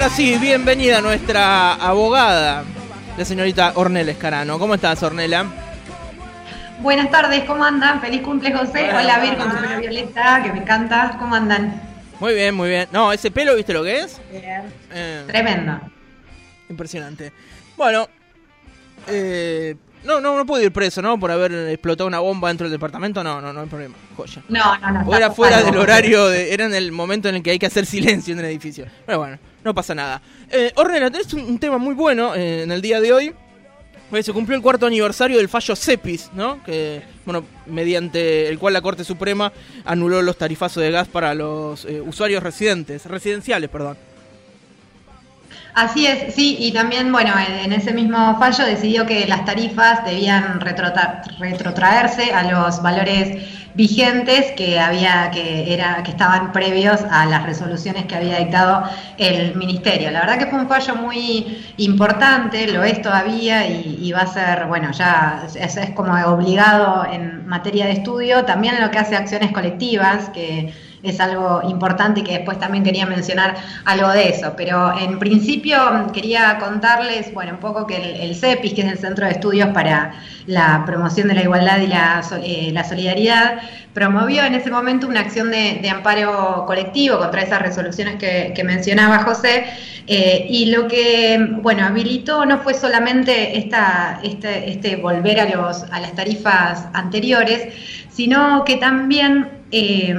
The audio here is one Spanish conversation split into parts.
Ahora sí, bienvenida nuestra abogada, la señorita Ornella Escarano. ¿Cómo estás, Ornella? Buenas tardes, ¿cómo andan? Feliz cumple, José. Hola, Vir, con tu pelo violeta, que me encanta. ¿Cómo andan? Muy bien, muy bien. No, ese pelo, ¿viste lo que es? Bien. Eh, Tremendo. Impresionante. Bueno, eh, no, no, no puedo ir preso, ¿no? Por haber explotado una bomba dentro del departamento. No, no, no hay problema. Joya. No, no, no. O era fuera del horario, de, era en el momento en el que hay que hacer silencio en el edificio. Pero bueno, no pasa nada. Eh, Ornella, tenés un, tema muy bueno eh, en el día de hoy. Pues se cumplió el cuarto aniversario del fallo CEPIS, ¿no? Que, bueno, mediante el cual la Corte Suprema anuló los tarifazos de gas para los eh, usuarios residentes, residenciales, perdón. Así es, sí, y también, bueno, en ese mismo fallo decidió que las tarifas debían retrotraerse a los valores vigentes que había que era que estaban previos a las resoluciones que había dictado el ministerio. La verdad que fue un fallo muy importante, lo es todavía y, va a ser, bueno, ya es, es como obligado en materia de estudio, también lo que hace acciones colectivas que es algo importante y que después también quería mencionar algo de eso. Pero en principio quería contarles, bueno, un poco que el, CEPIS, que es el Centro de Estudios para la Promoción de la Igualdad y la, eh, Solidaridad, promovió en ese momento una acción de, amparo colectivo contra esas resoluciones que, mencionaba José. Eh, y lo que, bueno, habilitó no fue solamente esta, este, este volver a, los, a las tarifas anteriores, sino que también eh,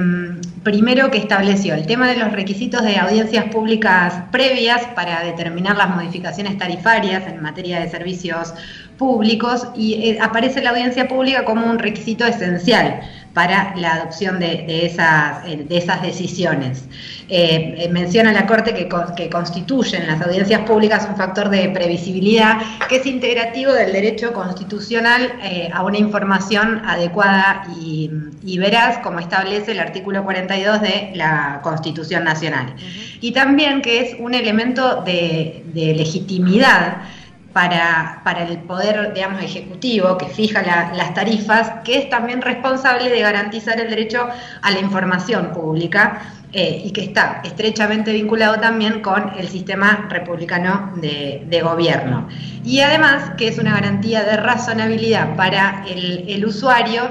primero que estableció el tema de los requisitos de audiencias públicas previas para determinar las modificaciones tarifarias en materia de servicios públicos y eh, aparece la audiencia pública como un requisito esencial para la adopción de, esas, eh, de esas decisiones. Eh, menciona la Corte que, que, constituyen las audiencias públicas un factor de previsibilidad que es integrativo del derecho constitucional a una información adecuada y, veraz, como establece el artículo 42 de la Constitución Nacional. Y también que es un elemento de, de legitimidad para, para, el poder, digamos, ejecutivo que fija las tarifas, que es también responsable de garantizar el derecho a la información pública eh, y que está estrechamente vinculado también con el sistema republicano de, gobierno. Y además que es una garantía de razonabilidad para el, el usuario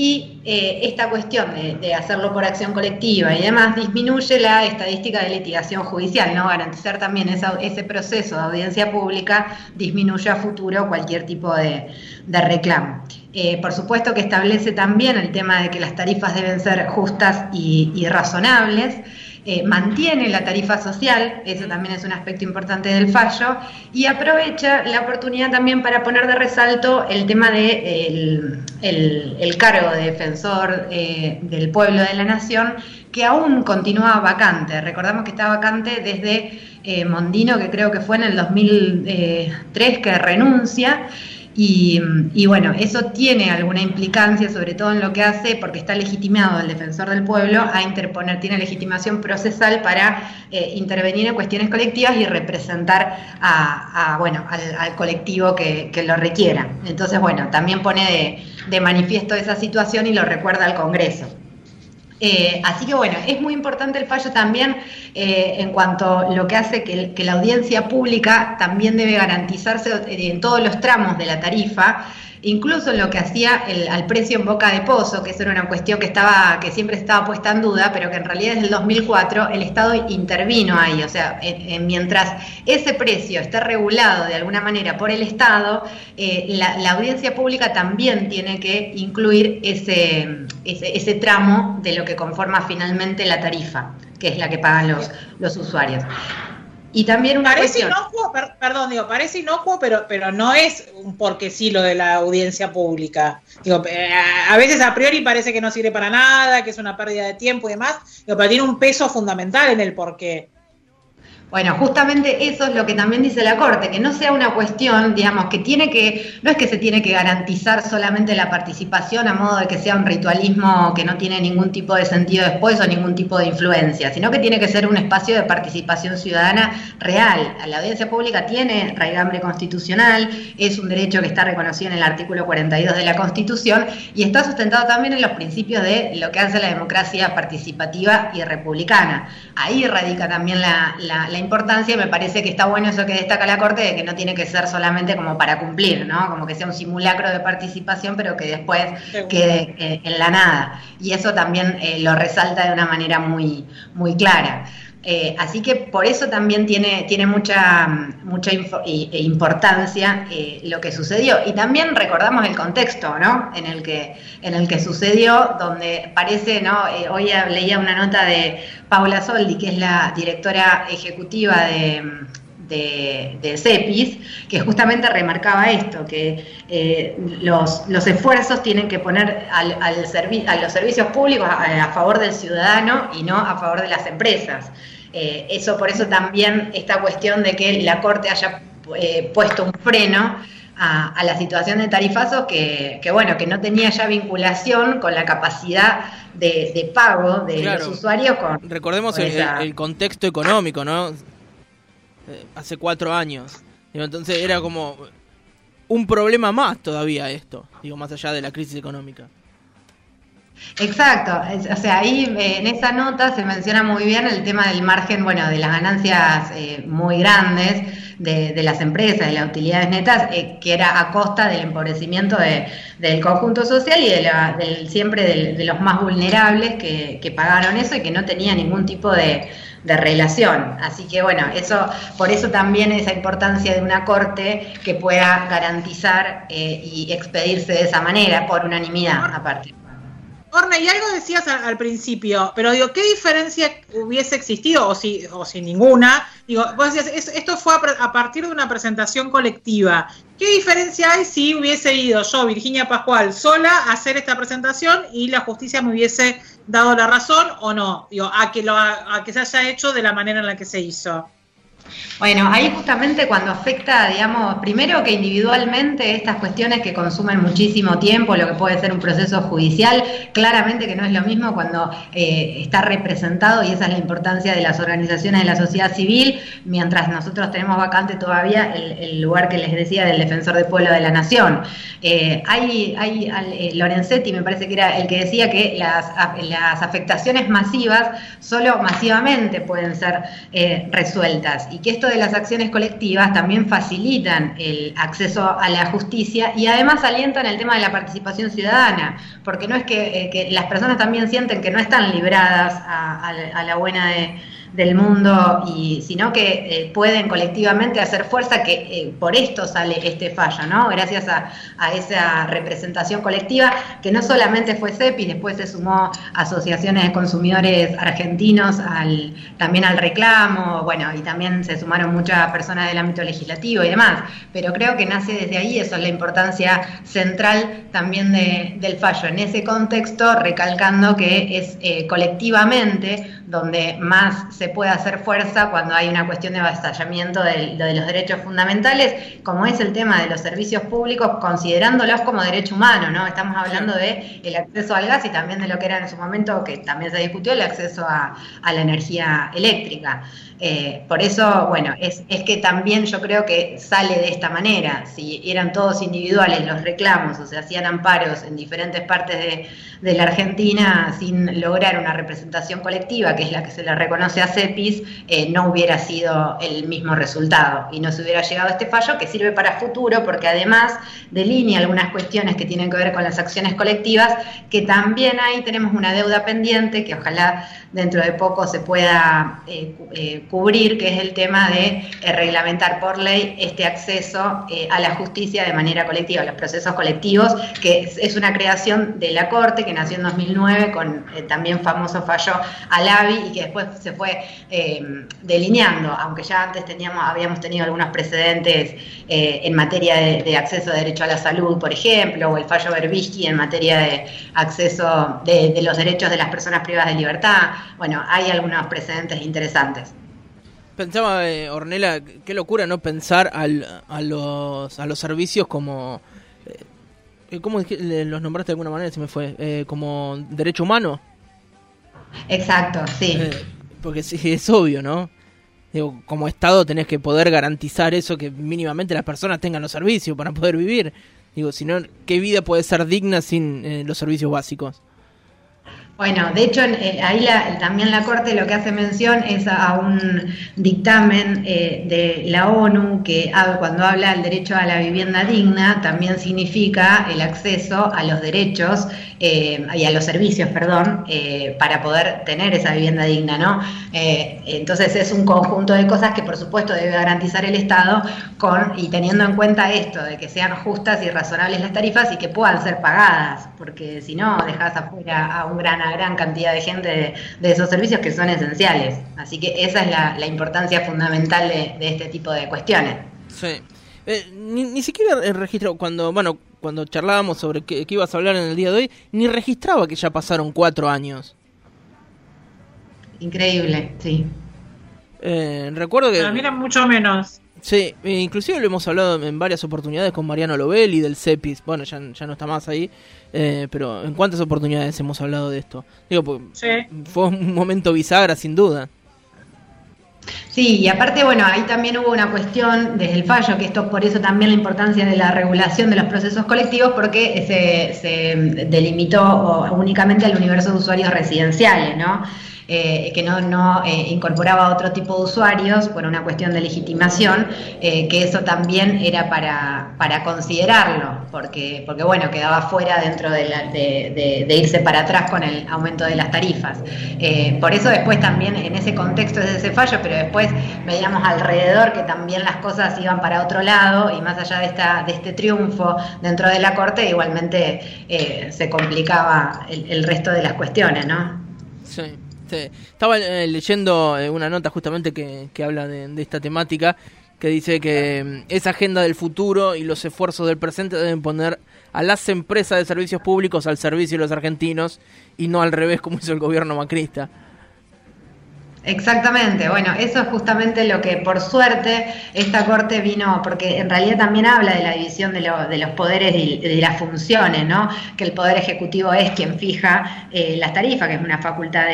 y eh, esta cuestión de, hacerlo por acción colectiva y demás disminuye la estadística de litigación judicial, ¿no? Garantizar también ese proceso de audiencia pública disminuye a futuro cualquier tipo de, reclamo. Eh, por supuesto que establece también el tema de que las tarifas deben ser justas y razonables. Eh, mantiene la tarifa social, eso también es un aspecto importante del fallo, y aprovecha la oportunidad también para poner de resalto el tema de el, cargo de defensor eh, del pueblo de la nación, que aún continúa vacante. Recordamos que está vacante desde eh, Mondino, que creo que fue en el 2003 que renuncia. Y, bueno, eso tiene alguna implicancia, sobre todo en lo que hace, porque está legitimado el defensor del pueblo a interponer, tiene legitimación procesal para eh, intervenir en cuestiones colectivas y representar a, bueno, al, colectivo que, lo requiera. Entonces, bueno, también pone de manifiesto esa situación y lo recuerda al Congreso. Eh, así que bueno, es muy importante el fallo también eh, en cuanto a lo que hace que, que, la audiencia pública también debe garantizarse en todos los tramos de la tarifa incluso en lo que hacía el, al precio en boca de pozo, que eso era una cuestión que, estaba, que siempre estaba puesta en duda, pero que en realidad desde el 2004 el Estado intervino ahí, o sea, mientras ese precio esté regulado de alguna manera por el Estado, eh, la, audiencia pública también tiene que incluir ese, ese, tramo de lo que conforma finalmente la tarifa, que es la que pagan los, los usuarios. Y también una parece inocuo, perdón, digo, parece inocuo, pero, pero no es un porque sí lo de la audiencia pública. Digo, eh, a veces a priori parece que no sirve para nada, que es una pérdida de tiempo y demás, pero tiene un peso fundamental en el porqué. Bueno, justamente eso es lo que también dice la Corte, que no sea una cuestión, digamos, que tiene que, no es que se tiene que garantizar solamente la participación a modo de que sea un ritualismo que no tiene ningún tipo de sentido después o ningún tipo de influencia, sino que tiene que ser un espacio de participación ciudadana real. La audiencia pública tiene raigambre constitucional, es un derecho que está reconocido en el artículo 42 de la Constitución y está sustentado también en los principios de lo que hace la democracia participativa y republicana. Ahí radica también la, la importancia me parece que está bueno eso que destaca la Corte de que no tiene que ser solamente como para cumplir, ¿no? Como que sea un simulacro de participación, pero que después quede eh, en la nada. Y eso también eh, lo resalta de una manera muy, muy clara. Eh, así que por eso también tiene, tiene mucha, mucha e importancia lo que sucedió. Y también recordamos el contexto ¿no? en, el que, en el que sucedió, donde parece, ¿no? hoy leía una nota de Paula Soldi, que es la directora ejecutiva de, de, CEPIS, que justamente remarcaba esto, que eh, los, los, esfuerzos tienen que poner al, al a los servicios públicos a, favor del ciudadano y no a favor de las empresas. Eh, eso por eso también esta cuestión de que la Corte haya eh, puesto un freno a, la situación de tarifazos que, bueno, que no tenía ya vinculación con la capacidad de, pago de los usuarios. Con, Recordemos el, contexto económico, ¿no? Eh, hace cuatro años. Entonces era como un problema más todavía esto, digo, más allá de la crisis económica. Exacto, o sea, ahí en esa nota se menciona muy bien el tema del margen, bueno, de las ganancias eh, muy grandes de, las empresas, de las utilidades netas, eh, que era a costa del empobrecimiento del conjunto social y de la, del, siempre de los más vulnerables que, pagaron eso y que no tenía ningún tipo de, relación. Así que bueno, eso, por eso también esa importancia de una corte que pueda garantizar eh, y expedirse de esa manera, por unanimidad aparte. Orne, y algo decías al, principio, pero digo, ¿qué diferencia hubiese existido, o si, o si ninguna? Digo, vos decías, esto fue a, partir de una presentación colectiva. ¿Qué diferencia hay si hubiese ido yo, Virginia Pascual, sola a hacer esta presentación y la justicia me hubiese dado la razón o no? Digo, a que, lo, a que se haya hecho de la manera en la que se hizo. Bueno, ahí justamente cuando afecta, digamos, primero que individualmente estas cuestiones que consumen muchísimo tiempo, lo que puede ser un proceso judicial, claramente que no es lo mismo cuando eh, está representado, y esa es la importancia de las organizaciones de la sociedad civil, mientras nosotros tenemos vacante todavía el, lugar que les decía del defensor del pueblo de la nación. Eh, hay, hay eh, Lorenzetti, me parece que era el que decía que las, afectaciones masivas solo masivamente pueden ser resueltas que esto de las acciones colectivas también facilitan el acceso a la justicia y además alientan el tema de la participación ciudadana, porque no es que, eh, las personas también sienten que no están libradas a la buena de del mundo, y, sino que eh, pueden colectivamente hacer fuerza, que eh, por esto sale este fallo, ¿no? Gracias a, esa representación colectiva, que no solamente fue CEPI, después se sumó asociaciones de consumidores argentinos al, también al reclamo, bueno, y también se sumaron muchas personas del ámbito legislativo y demás, pero creo que nace desde ahí, eso es la importancia central también del fallo, en ese contexto, recalcando que es eh, colectivamente donde más se puede hacer fuerza cuando hay una cuestión de avasallamiento de, los derechos fundamentales, como es el tema de los servicios públicos, considerándolos como derecho humano, ¿no? Estamos hablando de el acceso al gas y también de lo que era en su momento, que también se discutió, el acceso a, a la energía eléctrica. Eh, por eso, bueno, es, es, que también yo creo que sale de esta manera. Si eran todos individuales los reclamos o se hacían amparos en diferentes partes de, la Argentina sin lograr una representación colectiva, que es la que se le reconoce a CEPIS, eh, no hubiera sido el mismo resultado y no se hubiera llegado a este fallo que sirve para futuro porque además delinea algunas cuestiones que tienen que ver con las acciones colectivas, que también ahí tenemos una deuda pendiente que ojalá dentro de poco se pueda eh, eh, cubrir, que es el tema de reglamentar por ley este acceso a la justicia de manera colectiva, los procesos colectivos, que es, una creación de la Corte que nació en 2009 con también famoso fallo Alavi y que después se fue fue eh, delineando, aunque ya antes teníamos, habíamos tenido algunos precedentes eh, en materia de, acceso a derecho a la salud, por ejemplo, o el fallo Berbisky en materia de acceso de, los derechos de las personas privadas de libertad. Bueno, hay algunos precedentes interesantes. Pensaba, eh, Ornela, qué locura no pensar al, a, los, a los servicios como... ¿Cómo los nombraste de alguna manera? Se me fue. como derecho humano. Exacto, sí. Porque sí, es obvio, ¿no? Digo, como Estado tenés que poder garantizar eso, que mínimamente las personas tengan los servicios para poder vivir. Digo, si no, ¿qué vida puede ser digna sin eh, los servicios básicos? Bueno, de hecho, eh, ahí también la Corte lo que hace mención es a, un dictamen eh, de la ONU que cuando habla del derecho a la vivienda digna, también significa el acceso a los derechos eh, y a los servicios, perdón, para poder tener esa vivienda digna, ¿no? entonces es un conjunto de cosas que por supuesto debe garantizar el Estado con y teniendo en cuenta esto de que sean justas y razonables las tarifas y que puedan ser pagadas, porque si no dejas afuera a un gran gran cantidad de gente de, esos servicios que son esenciales. Así que esa es la, importancia fundamental de, este tipo de cuestiones. Sí. Eh, ni, siquiera registró, cuando, bueno, cuando charlábamos sobre qué, ibas a hablar en el día de hoy, ni registraba que ya pasaron cuatro años. Increíble, sí. Eh, recuerdo que... mira, mucho menos. Sí, e inclusive lo hemos hablado en varias oportunidades con Mariano Lobel del CEPIS. Bueno, ya, ya no está más ahí, eh, pero ¿en cuántas oportunidades hemos hablado de esto? Digo, pues, fue un momento bisagra, sin duda. Sí, y aparte, bueno, ahí también hubo una cuestión desde el fallo, que esto por eso también la importancia de la regulación de los procesos colectivos, porque se, se delimitó únicamente al universo de usuarios residenciales, ¿no? Eh, que no, eh, incorporaba otro tipo de usuarios por una cuestión de legitimación, eh, que eso también era para, para considerarlo, porque, porque bueno, quedaba fuera dentro de, de, irse para atrás con el aumento de las tarifas. por eso después también en ese contexto es ese fallo, pero después veíamos alrededor que también las cosas iban para otro lado y más allá de, esta, de este triunfo dentro de la Corte, igualmente se complicaba el, el resto de las cuestiones, ¿no? Sí. Este, estaba eh, leyendo eh, una nota justamente que, habla de, esta temática, que dice que mm, esa agenda del futuro y los esfuerzos del presente deben poner a las empresas de servicios públicos al servicio de los argentinos y no al revés como hizo el gobierno macrista. Exactamente, bueno, eso es justamente lo que por suerte esta Corte vino, porque en realidad también habla de la división de, los poderes y de las funciones, ¿no? Que el Poder Ejecutivo es quien fija eh, las tarifas, que es una facultad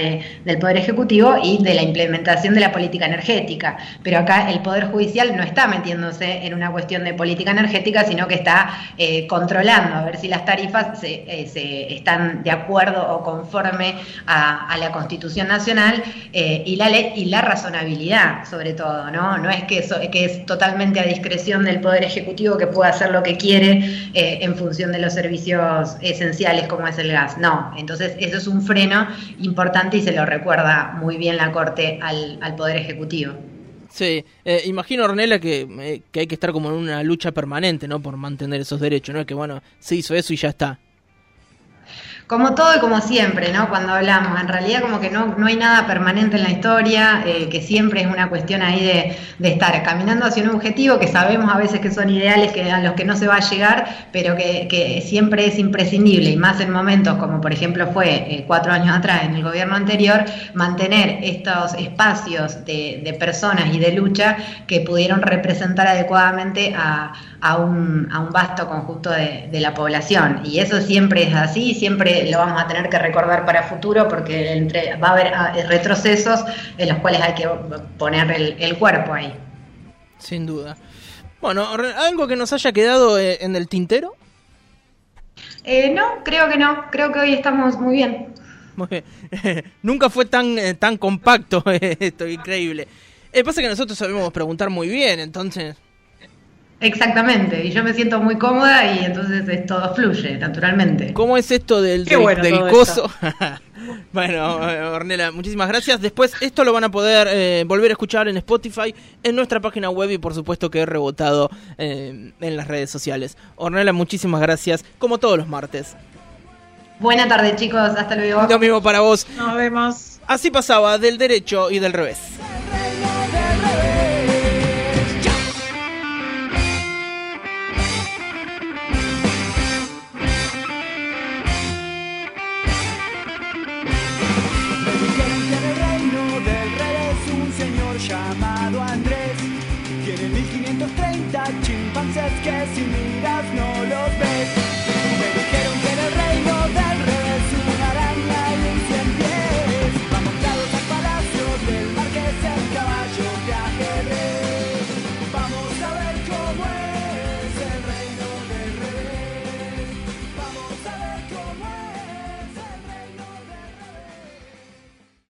del Poder Ejecutivo, y de la implementación de la política energética. Pero acá el Poder Judicial no está metiéndose en una cuestión de política energética, sino que está eh, controlando a ver si las tarifas se, eh, están de acuerdo o conforme a, a la Constitución Nacional y la y la razonabilidad, sobre todo, ¿no? No es que, eso, que es totalmente a discreción del Poder Ejecutivo que pueda hacer lo que quiere eh, en función de los servicios esenciales como es el gas. No, entonces eso es un freno importante y se lo recuerda muy bien la Corte al, Poder Ejecutivo. Sí, eh, imagino, Ornella, que, eh, que hay que estar como en una lucha permanente, ¿no? Por mantener esos derechos, ¿no? Es que, bueno, se hizo eso y ya está como todo y como siempre, ¿no? Cuando hablamos, en realidad como que no, no hay nada permanente en la historia, eh, que siempre es una cuestión ahí de, estar caminando hacia un objetivo que sabemos a veces que son ideales, que a los que no se va a llegar, pero que, siempre es imprescindible, y más en momentos como por ejemplo fue eh, cuatro años atrás en el gobierno anterior, mantener estos espacios de, de personas y de lucha que pudieron representar adecuadamente a a un, a un vasto conjunto de, la población. Y eso siempre es así, siempre lo vamos a tener que recordar para futuro porque entre, va a haber ah, retrocesos en los cuales hay que poner el, cuerpo ahí. Sin duda. Bueno, ¿algo que nos haya quedado eh, en el tintero? Eh, no, creo que no. Creo que hoy estamos muy bien. Nunca fue tan, eh, tan compacto esto, increíble. pasa que nosotros sabemos preguntar muy bien, entonces Exactamente, y yo me siento muy cómoda y entonces todo fluye naturalmente. ¿Cómo es esto del, del, coso? bueno, Ornela, muchísimas gracias. Después esto lo van a poder eh, volver a escuchar en Spotify, en nuestra página web y por supuesto que he rebotado eh, en las redes sociales. Ornela, muchísimas gracias, como todos los martes. Buena tarde chicos, hasta luego. Lo mismo para vos. Nos vemos. Así pasaba del derecho y del revés. Que si miras no los ves.